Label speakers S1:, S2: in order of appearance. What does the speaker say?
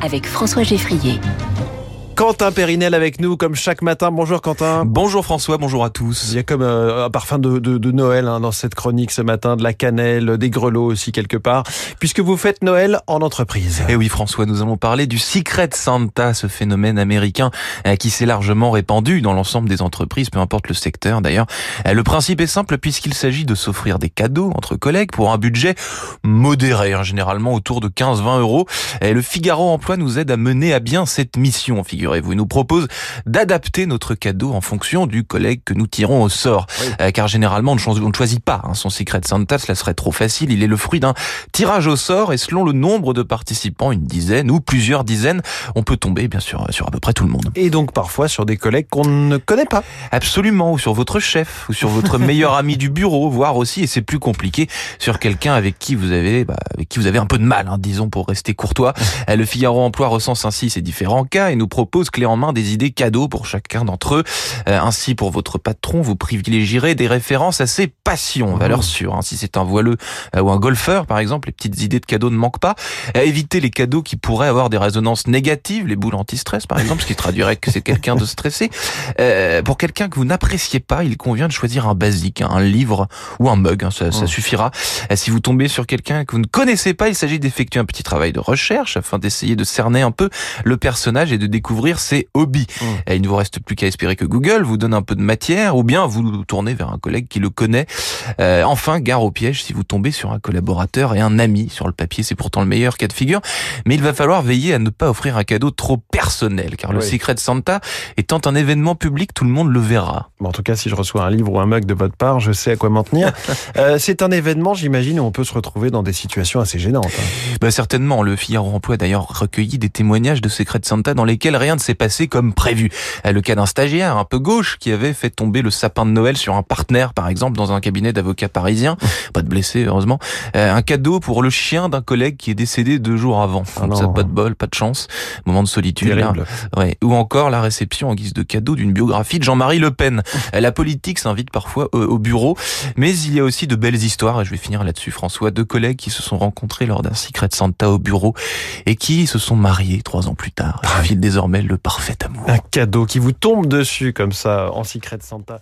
S1: Avec François Geffrier.
S2: Quentin Périnel avec nous comme chaque matin. Bonjour Quentin.
S3: Bonjour François, bonjour à tous.
S2: Il y a comme euh, un parfum de, de, de Noël hein, dans cette chronique ce matin, de la cannelle, des grelots aussi quelque part, puisque vous faites Noël en entreprise.
S3: Et Eh oui François, nous allons parler du Secret Santa, ce phénomène américain euh, qui s'est largement répandu dans l'ensemble des entreprises, peu importe le secteur d'ailleurs. Euh, Le principe est simple puisqu'il s'agit de s'offrir des cadeaux entre collègues pour un budget modéré, hein, généralement autour de 15-20 euros. Et le Figaro Emploi nous aide à mener à bien cette mission, figurez-vous. Il nous propose d'adapter notre cadeau en fonction du collègue que nous tirons au sort.
S2: Oui.
S3: Euh, car généralement, on ne choisit pas hein, son Secret Santa, cela serait trop facile. Il est le fruit d'un tirage au sort et selon le nombre de participants, une dizaine ou plusieurs dizaines, on peut tomber bien sûr sur à peu près tout le monde.
S2: Et donc parfois sur des collègues qu'on ne connaît pas.
S3: Absolument, ou sur votre chef, ou sur votre meilleur ami du bureau, voire aussi, et c'est plus compliqué, sur quelqu'un avec qui vous avez, bah, avec qui vous avez un peu de mal, hein, disons pour rester courtois. Euh, Le Figaro Emploi recense ainsi ces différents cas et nous propose clé en main des idées cadeaux pour chacun d'entre eux. Euh, ainsi, pour votre patron, vous privilégierez des références à ses passions, valeur sûre. hein. Si c'est un voileux euh, ou un golfeur, par exemple, les petites idées de cadeaux ne manquent pas. Euh, évitez les cadeaux qui pourraient avoir des résonances négatives, les boules anti-stress, par exemple, ce qui traduirait que c'est quelqu'un de stressé. Euh, pour quelqu'un que vous n'appréciez pas, il convient de choisir un basique, hein, un livre ou un mug, hein, ça, ça
S2: Mm.
S3: suffira. Euh, si vous tombez sur quelqu'un que vous ne connaissez pas, il s'agit d'effectuer un petit travail de recherche afin d'essayer de cerner un peu le personnage et de découvrir ses hobbies.
S2: Mm.
S3: Et il ne vous reste plus qu'à espérer que Google vous donne un peu de matière ou bien vous tournez vers un collègue qui le connaît. Euh, enfin, gare au piège si vous tombez sur un collaborateur et un ami. Sur le papier, c'est pourtant le meilleur cas de figure. Mais il va falloir veiller à ne pas offrir un cadeau trop personnel, car le. Secret Santa étant un événement public, tout le monde le verra.
S2: Bon, en tout cas, si je reçois un livre ou un mug de votre part, je sais à quoi m'en tenir. Euh, c'est un événement, j'imagine, où on peut se retrouver dans des situations assez gênantes. hein.
S3: Bah certainement, le Figaro Emploi a d'ailleurs recueilli des témoignages de Secret Santa dans lesquels rien ne s'est passé comme prévu. Euh, Le cas d'un stagiaire un peu gauche qui avait fait tomber le sapin de Noël sur un partenaire, par exemple, dans un cabinet d'avocats parisien. Pas de blessés, heureusement. Euh, un cadeau pour le chien d'un collègue qui est décédé deux jours avant.
S2: Ah
S3: Donc ça, pas de bol, pas de chance. Moment de solitude. là.
S2: Terrible.
S3: Ouais. Ou encore la réception en guise de cadeau d'une biographie de Jean-Marie Le Pen. Euh, La politique s'invite parfois au, au bureau, mais il y a aussi de belles histoires, et je vais finir là-dessus François, deux collègues qui se sont rencontrés lors d'un Secret Santa au bureau et qui se sont mariés trois ans plus tard. Ils vivent désormais le parfait amour.
S2: Un cadeau qui vous tombe dessus comme ça en Secret Santa.